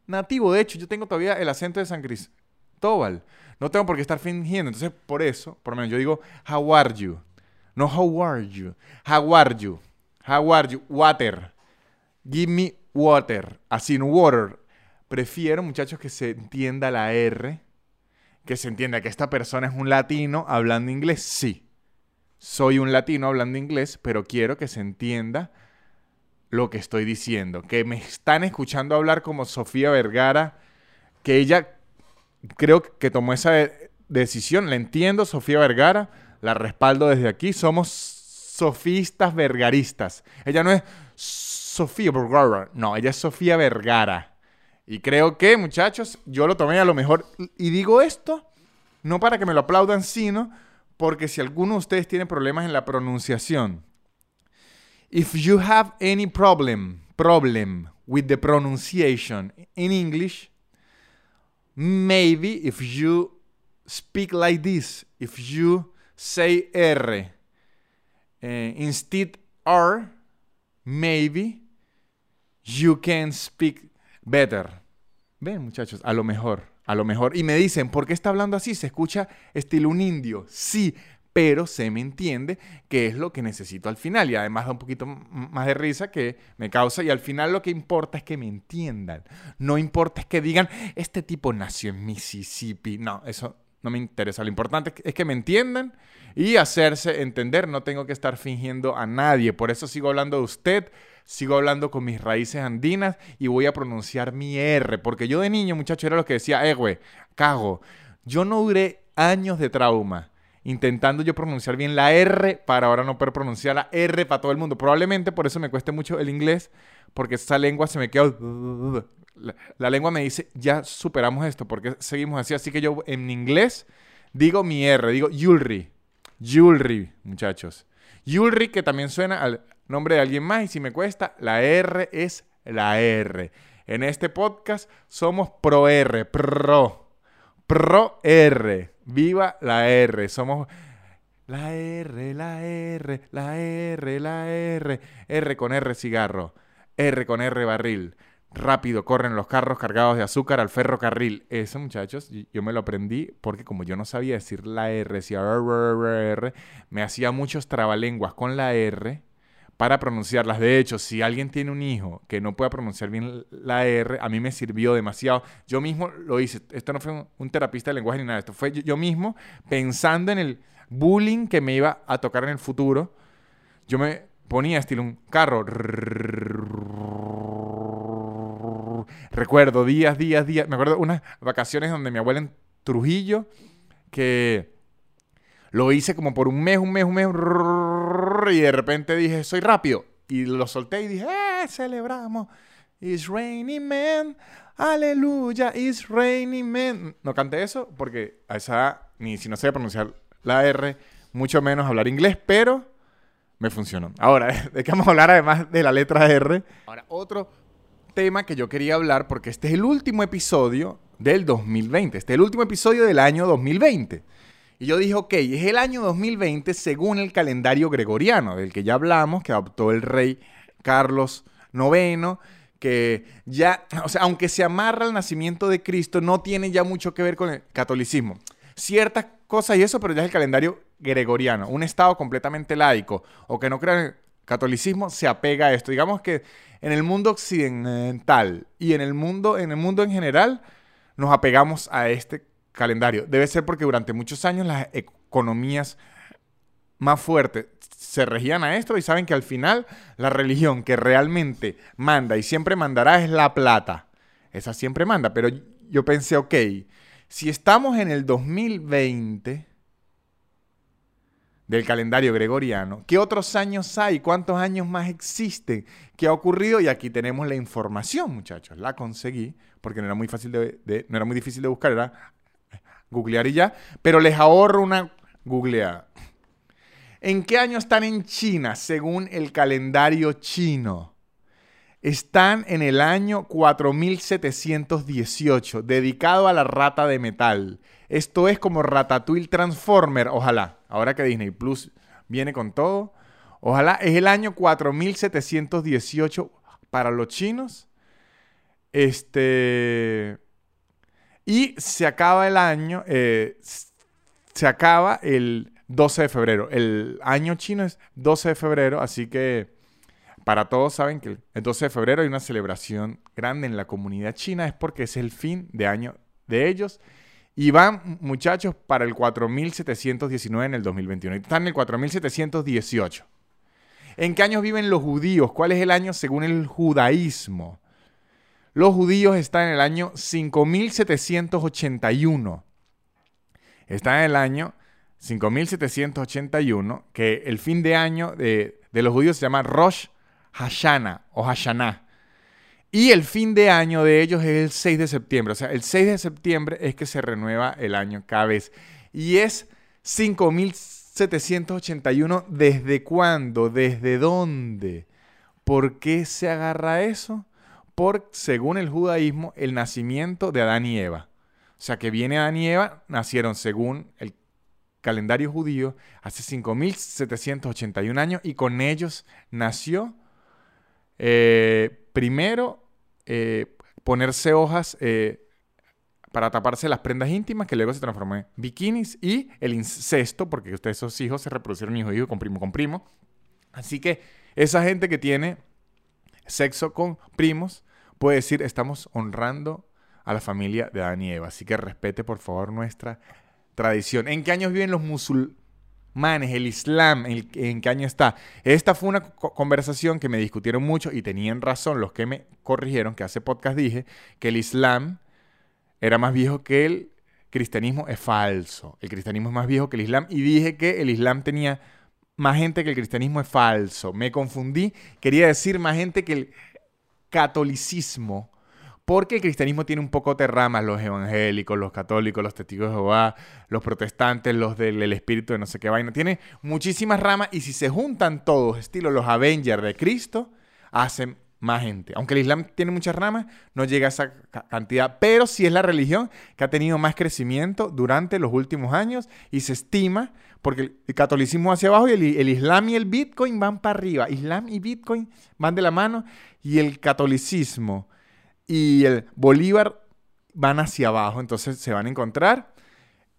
nativo. De hecho, yo tengo todavía el acento de San Cristóbal. No tengo por qué estar fingiendo. Entonces, por eso, por lo menos yo digo, how are you? No how are you. How are you? How are you? Water. Give me water. Así, water. Prefiero, muchachos, que se entienda la R. Que se entienda que esta persona es un latino hablando inglés. Sí. Soy un latino hablando inglés, pero quiero que se entienda lo que estoy diciendo. Que me están escuchando hablar como Sofía Vergara, que ella creo que tomó esa decisión. La entiendo, Sofía Vergara, la respaldo desde aquí. Somos sofistas vergaristas. Ella no es Sofía Vergara, no, ella es Sofía Vergara. Y creo que, muchachos, yo lo tomé a lo mejor. Y digo esto no para que me lo aplaudan, sino porque si alguno de ustedes tiene problemas en la pronunciación, if you have any problem, problem with the pronunciation in English, maybe if you speak like this, if you say R uh, instead R, maybe you can speak better. Ven, muchachos, a lo mejor, a lo mejor. Y me dicen, ¿por qué está hablando así? Se escucha estilo un indio. Sí, pero se me entiende que es lo que necesito al final. Y además da un poquito más de risa que me causa. Y al final lo que importa es que me entiendan. No importa es que digan, este tipo nació en Mississippi. No, eso no me interesa. Lo importante es que me entiendan y hacerse entender. No tengo que estar fingiendo a nadie. Por eso sigo hablando de usted. Sigo hablando con mis raíces andinas y voy a pronunciar mi R. Porque yo de niño, muchacho, era lo que decía, eh, güey, cago. Yo no duré años de trauma intentando yo pronunciar bien la R para ahora no poder pronunciar la R para todo el mundo. Probablemente por eso me cueste mucho el inglés, porque esa lengua se me quedó... La, lengua me dice, ya superamos esto, porque seguimos así. Así que yo en inglés digo mi R, digo jewelry. Jewelry, muchachos. Jewelry que también suena al nombre de alguien más y si me cuesta, la R es la R. En este podcast somos pro R, pro. Pro R. Viva la R. Somos la R, la R, la R, la R. R con R cigarro. R con R barril. Rápido corren los carros cargados de azúcar al ferrocarril. Eso, muchachos, yo me lo aprendí porque como yo no sabía decir la R, decía R, me hacía muchos trabalenguas con la R para pronunciarlas. De hecho, si alguien tiene un hijo que no pueda pronunciar bien la R, a mí me sirvió demasiado. Yo mismo lo hice. Esto no fue un, terapista de lenguaje ni nada. Esto fue yo, mismo pensando en el bullying que me iba a tocar en el futuro. Yo me ponía estilo un carro. Recuerdo días, días, días. Me acuerdo unas vacaciones donde mi abuela en Trujillo que lo hice como por un mes, un mes, un mes, y de repente dije, soy rápido. Y lo solté y dije, ¡eh! Celebramos. It's raining man. Aleluya, it's raining man. No canté eso porque a esa ni si no sé pronunciar la R, mucho menos hablar inglés, pero me funcionó. Ahora, ¿de qué vamos a hablar además de la letra R? Ahora, otro tema que yo quería hablar porque este es el último episodio del 2020. Este es el último episodio del año 2020. Y yo dije, ok, es el año 2020 según el calendario gregoriano, del que ya hablamos, que adoptó el rey Carlos IX, que ya, o sea, aunque se amarra al nacimiento de Cristo, no tiene ya mucho que ver con el catolicismo. Ciertas cosas y eso, pero ya es el calendario gregoriano. Un estado completamente laico o que no crea en el catolicismo se apega a esto. Digamos que en el mundo occidental y en el mundo, en el mundo en general, nos apegamos a este calendario. Debe ser porque durante muchos años las economías más fuertes se regían a esto y saben que al final la religión que realmente manda y siempre mandará es la plata. Esa siempre manda. Pero yo pensé, ok, si estamos en el 2020 del calendario gregoriano, ¿qué otros años hay? ¿Cuántos años más existen? ¿Qué ha ocurrido? Y aquí tenemos la información, muchachos. La conseguí porque no era muy fácil de, no era muy difícil de buscar, era googlear y ya, pero les ahorro una googleada. ¿En qué año están en China según el calendario chino? Están en el año 4718, dedicado a la rata de metal. Esto es como Ratatouille Transformer, ojalá. Ahora que Disney Plus viene con todo, ojalá es el año 4718 para los chinos. Este. Y se acaba el año. Eh, se acaba el 12 de febrero. El año chino es 12 de febrero, así que para todos saben que el 12 de febrero hay una celebración grande en la comunidad china, es porque es el fin de año de ellos. Y van, muchachos, para el 4719 en el 2021. Están en el 4718. ¿En qué años viven los judíos? ¿Cuál es el año según el judaísmo? Los judíos están en el año 5781. Están en el año 5781, que el fin de año de, los judíos se llama Rosh Hashanah o Hashanah. Y el fin de año de ellos es el 6 de septiembre. O sea, el 6 de septiembre es que se renueva el año cada vez. Y es 5781. ¿Desde cuándo? ¿Desde dónde? ¿Por qué se agarra eso? Por, según el judaísmo, el nacimiento de Adán y Eva. O sea, que viene Adán y Eva, nacieron según el calendario judío hace 5.781 años y con ellos nació eh, primero eh, ponerse hojas eh, para taparse las prendas íntimas que luego se transformó en bikinis y el incesto, porque ustedes esos hijos se reproducieron hijo hijo con primo con primo. Así que esa gente que tiene sexo con primos puede decir estamos honrando a la familia de Adán y Eva. Así que respete por favor nuestra tradición. ¿En qué años viven los musulmanes? El Islam, ¿en, qué año está? Esta fue una conversación que me discutieron mucho y tenían razón los que me corrigieron, que hace podcast dije que el Islam era más viejo que el cristianismo. Es falso. El cristianismo es más viejo que el Islam y dije que el Islam tenía más gente que el cristianismo. Es falso. Me confundí. Quería decir más gente que el catolicismo porque el cristianismo tiene un poco de ramas, los evangélicos, los católicos, los testigos de Jehová, los protestantes, los del espíritu de no sé qué vaina. Tiene muchísimas ramas y si se juntan todos, estilo los Avengers de Cristo, hacen más gente. Aunque el Islam tiene muchas ramas, no llega a esa cantidad, pero sí es la religión que ha tenido más crecimiento durante los últimos años y se estima, porque el catolicismo hacia abajo y el, Islam y el Bitcoin van para arriba. Islam y Bitcoin van de la mano y el catolicismo y el Bolívar van hacia abajo, entonces se van a encontrar.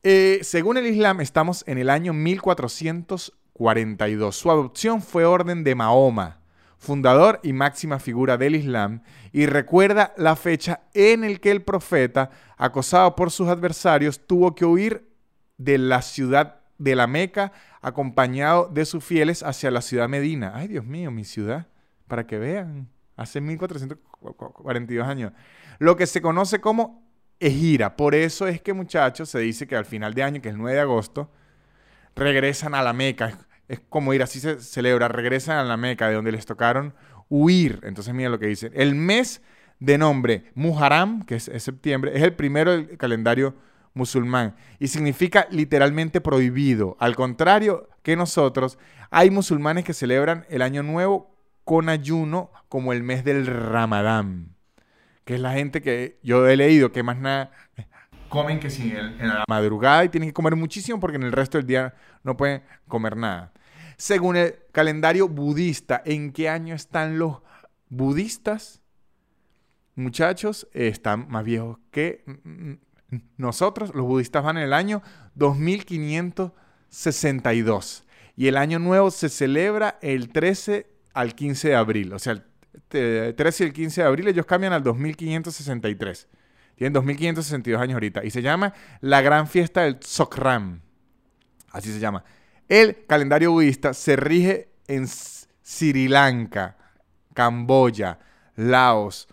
Eh, según el Islam, estamos en el año 1442. Su adopción fue orden de Mahoma, fundador y máxima figura del Islam, y recuerda la fecha en el que el profeta, acosado por sus adversarios, tuvo que huir de la ciudad de la Meca, acompañado de sus fieles hacia la ciudad Medina. Ay, Dios mío, mi ciudad, para que vean hace 1442 años, lo que se conoce como Ejira. Por eso es que, muchachos, se dice que al final de año, que es el 9 de agosto, regresan a la Meca. Es como ir, así se celebra, regresan a la Meca, de donde les tocaron huir. Entonces, mira lo que dice. El mes de nombre Muharram, que es, septiembre, es el primero del calendario musulmán y significa literalmente prohibido. Al contrario que nosotros, hay musulmanes que celebran el año nuevo con ayuno como el mes del Ramadán, que es la gente que yo he leído que más nada comen que si en, la madrugada y tienen que comer muchísimo porque en el resto del día no pueden comer nada. Según el calendario budista, ¿en qué año están los budistas? Muchachos, están más viejos que nosotros. Los budistas van en el año 2562. Y el año nuevo se celebra el 13 al 15 de abril. O sea, el 13 y el 15 de abril ellos cambian al 2563. Tienen 2562 años ahorita. Y se llama la gran fiesta del Tsokram. Así se llama. El calendario budista se rige en Sri Lanka, Camboya, Laos,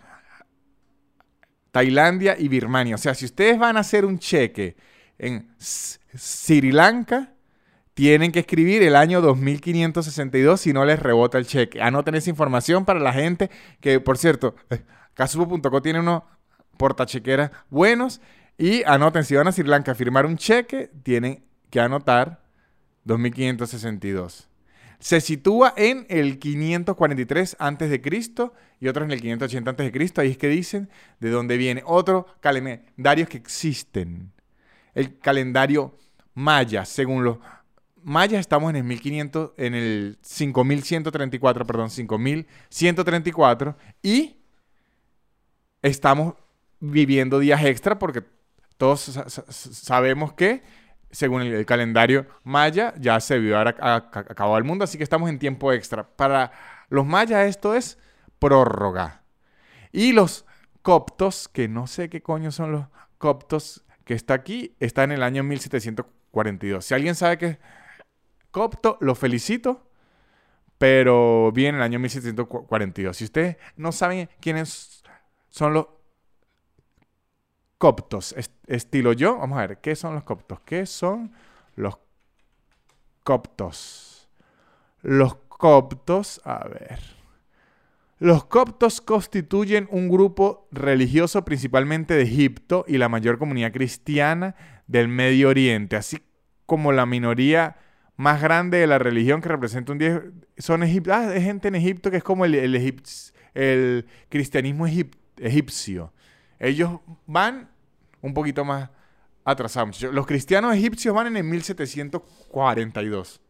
Tailandia y Birmania. O sea, si ustedes van a hacer un cheque en Sri Lanka, tienen que escribir el año 2562 si no les rebota el cheque. Anoten esa información para la gente que, por cierto, casupo.co tiene unos portachequeras buenos y anoten, si van a Sri Lanka a firmar un cheque, tienen que anotar 2562. Se sitúa en el 543 a.C. y otros en el 580 a.C. Ahí es que dicen de dónde viene. Otro calendario que existen. El calendario maya, según los mayas estamos en el 1500 en el 5134, perdón, 5134 y estamos viviendo días extra porque todos sabemos que según el, calendario maya, ya se vio a, acabado el mundo, así que estamos en tiempo extra. Para los mayas esto es prórroga. Y los coptos, que no sé qué coño son los coptos, que está aquí, está en el año 1742. Si alguien sabe que es copto, lo felicito, pero viene en el año 1742. Si ustedes no saben quiénes son los coptos, estilo yo. Vamos a ver, ¿qué son los coptos? ¿Qué son los coptos? Los coptos, a ver. Los coptos constituyen un grupo religioso principalmente de Egipto y la mayor comunidad cristiana del Medio Oriente, así como la minoría más grande de la religión que representa un 10 son Egipto, ah, hay gente en Egipto que es como el, el cristianismo egipcio. Ellos van un poquito más atrasados. Los cristianos egipcios van en el 1742.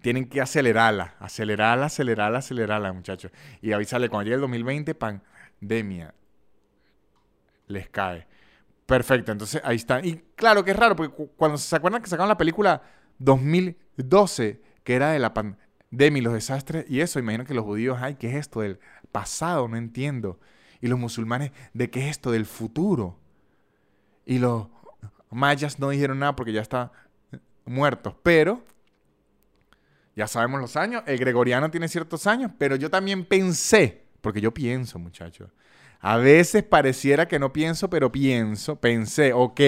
Tienen que acelerarla, acelerarla, acelerarla, acelerarla, muchachos. Y avisarle, cuando llegue el 2020, pandemia. Les cae. Perfecto, entonces ahí está. Y claro que es raro, porque cuando se acuerdan que sacaron la película 2012, que era de la pandemia los desastres, y eso, imagino que los judíos, ay, ¿qué es esto del pasado? No entiendo y los musulmanes de qué es esto del futuro. Y los mayas no dijeron nada porque ya están muertos, pero ya sabemos los años, el gregoriano tiene ciertos años, pero yo también pensé, porque yo pienso, muchachos, a veces pareciera que no pienso, pero pienso, pensé, ok,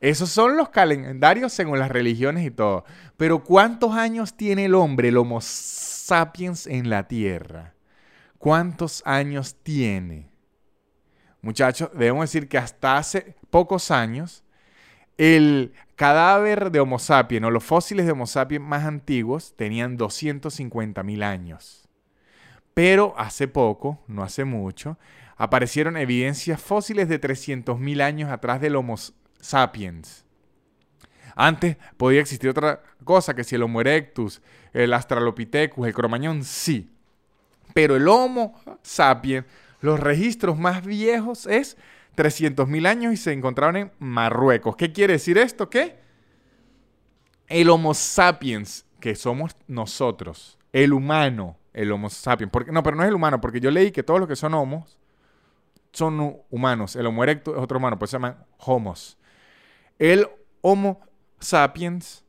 esos son los calendarios según las religiones y todo, pero ¿cuántos años tiene el hombre, el Homo sapiens en la Tierra? ¿Cuántos años tiene? Muchachos, debemos decir que hasta hace pocos años, el cadáver de Homo sapiens o los fósiles de Homo sapiens más antiguos tenían 250 mil años. Pero hace poco, no hace mucho, aparecieron evidencias fósiles de 300 mil años atrás del Homo sapiens. Antes podía existir otra cosa, que si el Homo erectus, el Australopithecus, el Cromañón, sí. Pero el Homo sapiens, los registros más viejos es 300.000 años y se encontraron en Marruecos. ¿Qué quiere decir esto? Que el Homo sapiens, que somos nosotros, el humano, el Homo sapiens, porque, no, pero no es el humano, porque yo leí que todos los que son homos son humanos. El Homo erecto es otro humano, pues se llaman homos. El Homo sapiens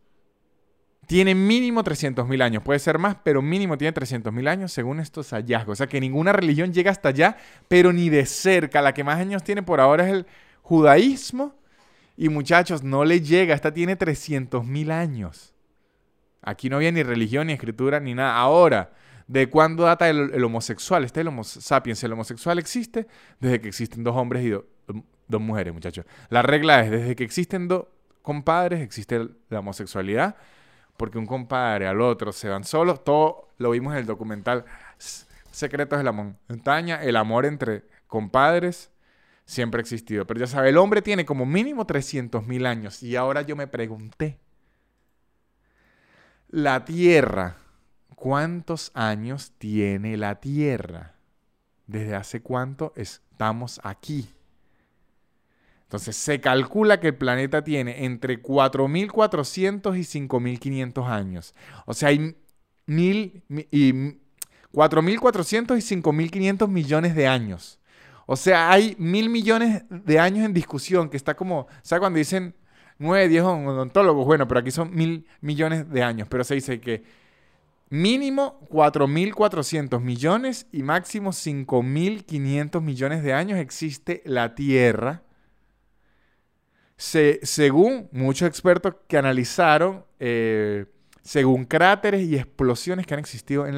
tiene mínimo 300.000 años. Puede ser más, pero mínimo tiene 300.000 años según estos hallazgos. O sea que ninguna religión llega hasta allá, pero ni de cerca. La que más años tiene por ahora es el judaísmo. Y muchachos, no le llega. Esta tiene 300.000 años. Aquí no había ni religión, ni escritura, ni nada. Ahora, ¿de cuándo data el, homosexual? Este es el homo sapiens. El homosexual existe desde que existen dos hombres y dos mujeres, muchachos. La regla es, desde que existen dos compadres, existe la homosexualidad porque un compadre al otro se van solos. Todo lo vimos en el documental Secretos de la Montaña. El amor entre compadres siempre ha existido. Pero ya sabe, el hombre tiene como mínimo 300 mil años. Y ahora yo me pregunté, la Tierra, ¿cuántos años tiene la Tierra? ¿Desde hace cuánto estamos aquí? Entonces se calcula que el planeta tiene entre 4.400 y 5.500 años. O sea, hay y 4.400 y 5.500 millones de años. O sea, hay mil millones de años en discusión, que está como, ¿sabes cuando dicen 9, 10 odontólogos? Bueno, pero aquí son mil millones de años, pero se dice que mínimo 4.400 millones y máximo 5.500 millones de años existe la Tierra según muchos expertos que analizaron, eh, según cráteres y explosiones que han existido en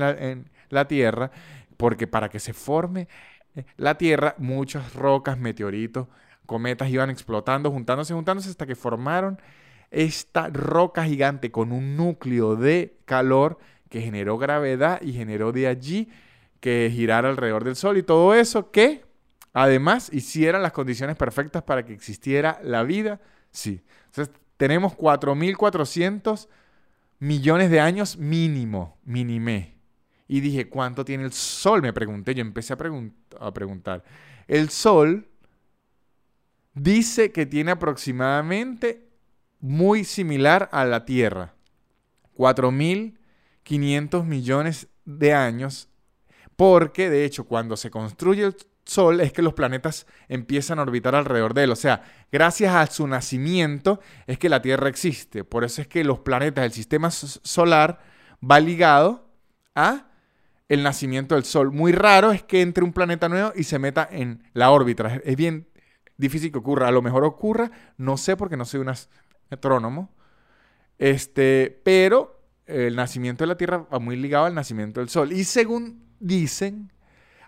la, Tierra, porque para que se forme eh, la Tierra, muchas rocas, meteoritos, cometas iban explotando, juntándose, juntándose hasta que formaron esta roca gigante con un núcleo de calor que generó gravedad y generó de allí que girara alrededor del Sol y todo eso que además hicieran las condiciones perfectas para que existiera la vida. Sí. Entonces tenemos 4.400 millones de años mínimo, minimé. Y dije, ¿cuánto tiene el Sol? Me pregunté, yo empecé a, a preguntar. El Sol dice que tiene aproximadamente muy similar a la Tierra. 4.500 millones de años, porque de hecho cuando se construye Sol es que los planetas empiezan a orbitar alrededor de él. O sea, gracias a su nacimiento es que la Tierra existe. Por eso es que los planetas del sistema solar va ligado a el nacimiento del Sol. Muy raro es que entre un planeta nuevo y se meta en la órbita. Es bien difícil que ocurra. A lo mejor ocurra, no sé porque no soy un astrónomo. Este, pero el nacimiento de la Tierra va muy ligado al nacimiento del Sol. Y según dicen,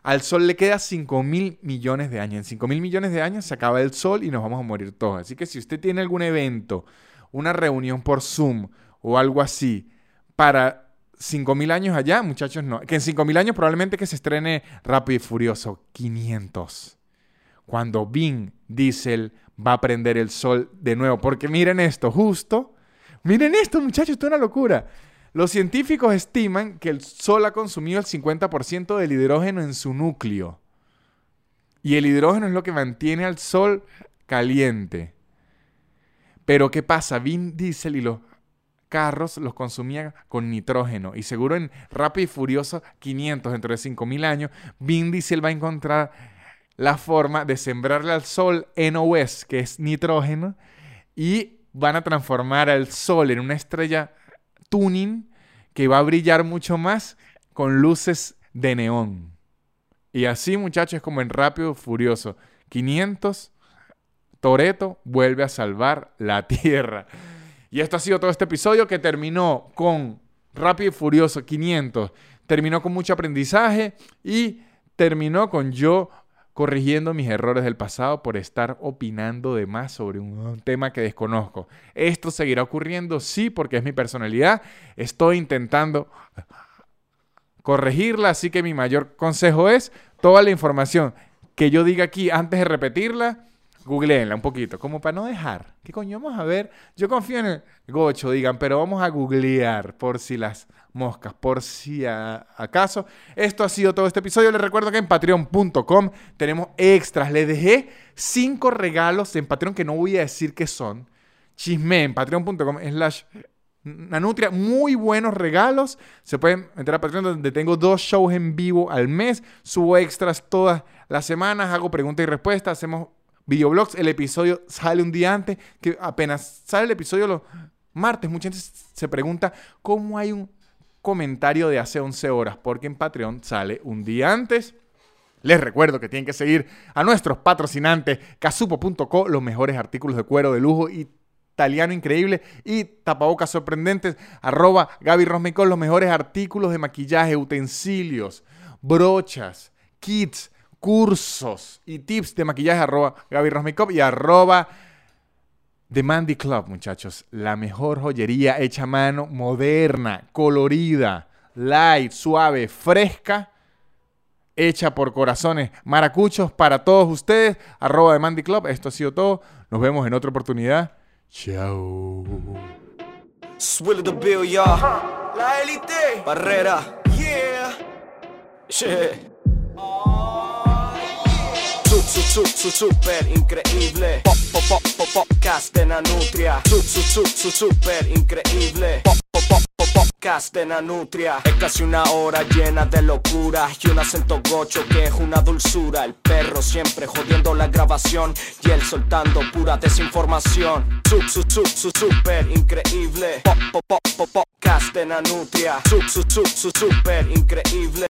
al Sol le queda 5 mil millones de años. En 5 mil millones de años se acaba el Sol y nos vamos a morir todos. Así que si usted tiene algún evento, una reunión por Zoom o algo así, para 5 mil años allá, muchachos, no. Que en 5 mil años probablemente que se estrene Rápido y Furioso 500 cuando Vin Diesel va a prender el sol de nuevo. Porque miren esto, justo. Miren esto, muchachos, esto es una locura. Los científicos estiman que el Sol ha consumido el 50% del hidrógeno en su núcleo. Y el hidrógeno es lo que mantiene al Sol caliente. Pero ¿qué pasa? Vin Diesel y los carros los consumían con nitrógeno. Y seguro en Rápido y Furioso 500, dentro de 5000 años, Vin Diesel va a encontrar la forma de sembrarle al sol NOS, que es nitrógeno, y van a transformar al sol en una estrella tuning que va a brillar mucho más con luces de neón. Y así, muchachos, es como en Rápido Furioso. 500, Toreto vuelve a salvar la Tierra. Y esto ha sido todo este episodio que terminó con Rápido y Furioso 500. Terminó con mucho aprendizaje y terminó con yo corrigiendo mis errores del pasado por estar opinando de más sobre un tema que desconozco. ¿Esto seguirá ocurriendo? Sí, porque es mi personalidad. Estoy intentando corregirla, así que mi mayor consejo es toda la información que yo diga aquí antes de repetirla, googleenla un poquito, como para no dejar. ¿Qué coño vamos a ver? Yo confío en el gocho, digan, pero vamos a googlear por si las moscas, por si acaso. Esto ha sido todo este episodio. Les recuerdo que en patreon.com tenemos extras. Les dejé cinco regalos en Patreon que no voy a decir qué son. Chisme en patreon.com slash Nanutria, muy buenos regalos. Se pueden meter a Patreon donde tengo dos shows en vivo al mes. Subo extras todas las semanas, hago preguntas y respuestas, hacemos videoblogs. El episodio sale un día antes, que apenas sale el episodio los martes. Mucha gente se pregunta cómo hay un comentario de hace 11 horas, porque en Patreon sale un día antes. Les recuerdo que tienen que seguir a nuestros patrocinantes, casupo.co, los mejores artículos de cuero de lujo italiano increíble y tapabocas sorprendentes, arroba Gaby Rosmicón, los mejores artículos de maquillaje, utensilios, brochas, kits, cursos y tips de maquillaje, arroba Gaby Rosmicón y arroba The Mandy Club, muchachos, la mejor joyería hecha a mano, moderna, colorida, light, suave, fresca, hecha por corazones maracuchos para todos ustedes. Arroba The Mandy Club, esto ha sido todo. Nos vemos en otra oportunidad. Chao. La élite. Barrera. Yeah. Su, su, su, super increíble. Pop, pop, pop, pop, podcast de Nanutria. Su, su, su, su, super increíble. Pop, pop, pop, pop, podcast de. Es casi una hora llena de locura y un acento gocho que es una dulzura. El perro siempre jodiendo la grabación y él soltando pura desinformación. Su, su, su, su, super increíble. Pop, pop, pop, podcast de Nanutria. Su, su, su, super increíble.